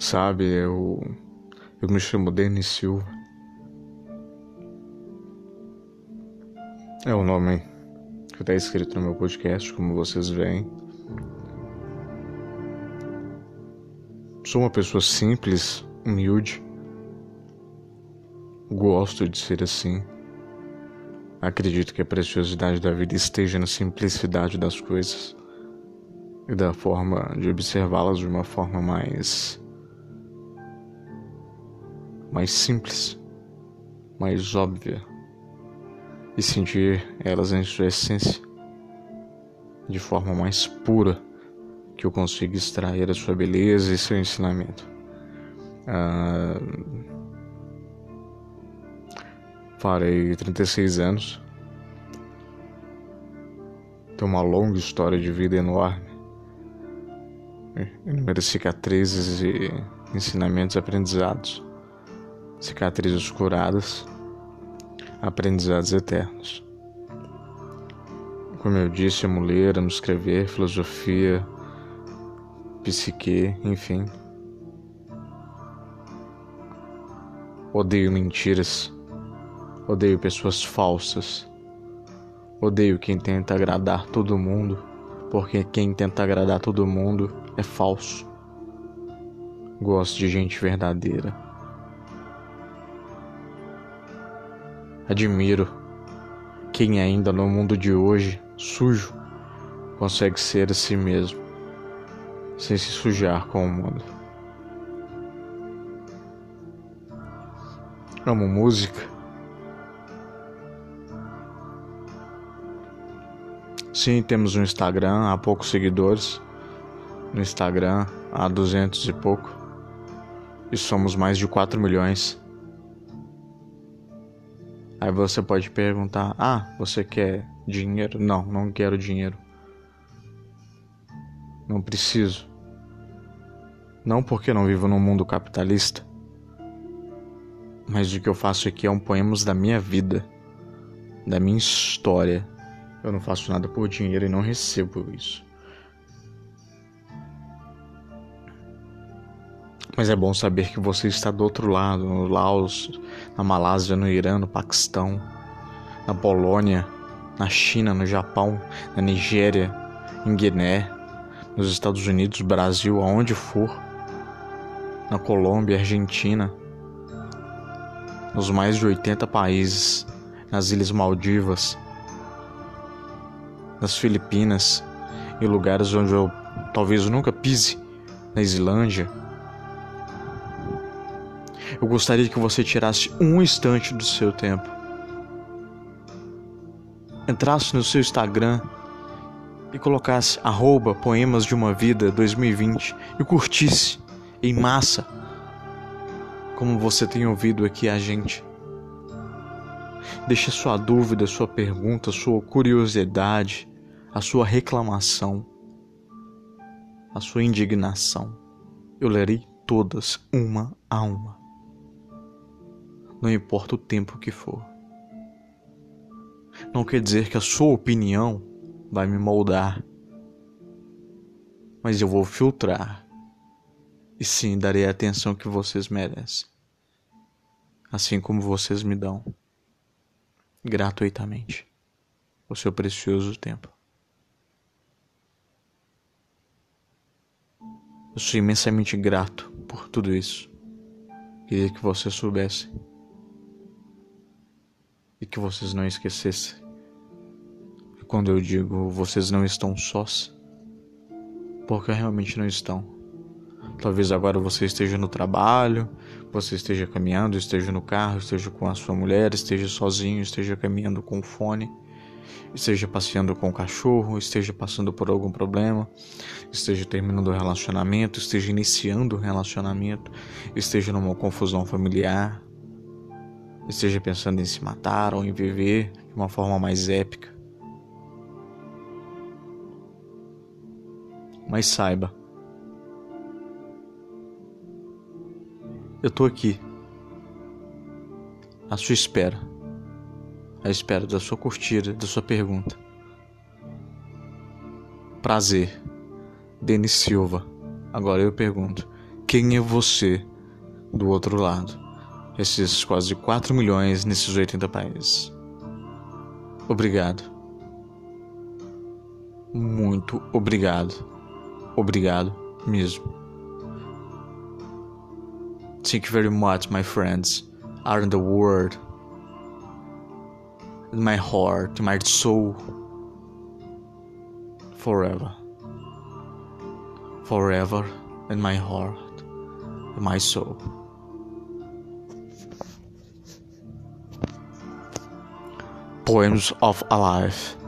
Sabe, eu. Eu me chamo Denis Silva. É o nome que está escrito no meu podcast, como vocês veem. Sou uma pessoa simples, humilde. Gosto de ser assim. Acredito que a preciosidade da vida esteja na simplicidade das coisas e da forma de observá-las de uma forma mais mais simples, mais óbvia e sentir elas em sua essência de forma mais pura que eu consiga extrair a sua beleza e seu ensinamento. Ah, farei 36 anos. Tenho uma longa história de vida enorme. Inúmeras cicatrizes e ensinamentos aprendizados. Cicatrizes curadas, aprendizados eternos. Como eu disse, amo ler, amo escrever, filosofia, psique, enfim. Odeio mentiras. Odeio pessoas falsas. Odeio quem tenta agradar todo mundo, porque quem tenta agradar todo mundo é falso. Gosto de gente verdadeira. Admiro quem ainda no mundo de hoje, sujo, consegue ser a si mesmo sem se sujar com o mundo. Amo música. Sim, temos um Instagram, há poucos seguidores. No Instagram, há duzentos e pouco. E somos mais de 4 milhões. Aí você pode perguntar: Ah, você quer dinheiro? Não, não quero dinheiro. Não preciso. Não porque não vivo num mundo capitalista, mas o que eu faço aqui é um poemas da minha vida, da minha história. Eu não faço nada por dinheiro e não recebo isso. Mas é bom saber que você está do outro lado, no Laos, na Malásia, no Irã, no Paquistão, na Polônia, na China, no Japão, na Nigéria, em Guiné, nos Estados Unidos, Brasil, aonde for na Colômbia, Argentina, nos mais de 80 países, nas Ilhas Maldivas, nas Filipinas e lugares onde eu talvez nunca pise, na Islândia. Eu gostaria que você tirasse um instante do seu tempo. Entrasse no seu Instagram e colocasse arroba Poemas de uma Vida 2020 e curtisse em massa, como você tem ouvido aqui a gente. Deixe sua dúvida, sua pergunta, sua curiosidade, a sua reclamação, a sua indignação. Eu lerei todas, uma a uma. Não importa o tempo que for. Não quer dizer que a sua opinião vai me moldar, mas eu vou filtrar e sim, darei a atenção que vocês merecem, assim como vocês me dão, gratuitamente, o seu precioso tempo. Eu sou imensamente grato por tudo isso. Queria que vocês soubessem. E que vocês não esquecessem. Quando eu digo vocês não estão sós, porque realmente não estão. Talvez agora você esteja no trabalho, você esteja caminhando, esteja no carro, esteja com a sua mulher, esteja sozinho, esteja caminhando com o fone, esteja passeando com o cachorro, esteja passando por algum problema, esteja terminando o relacionamento, esteja iniciando o relacionamento, esteja numa confusão familiar, esteja pensando em se matar ou em viver de uma forma mais épica. Mas saiba, Eu tô aqui, à sua espera, à espera da sua curtida, da sua pergunta. Prazer, Denis Silva. Agora eu pergunto: quem é você do outro lado. Esses quase 4 milhões nesses 80 países. Obrigado. Muito obrigado. Obrigado mesmo. Thank you very much, my friends, are in the world, in my heart, my soul, forever. Forever in my heart, in my soul. poems of alive.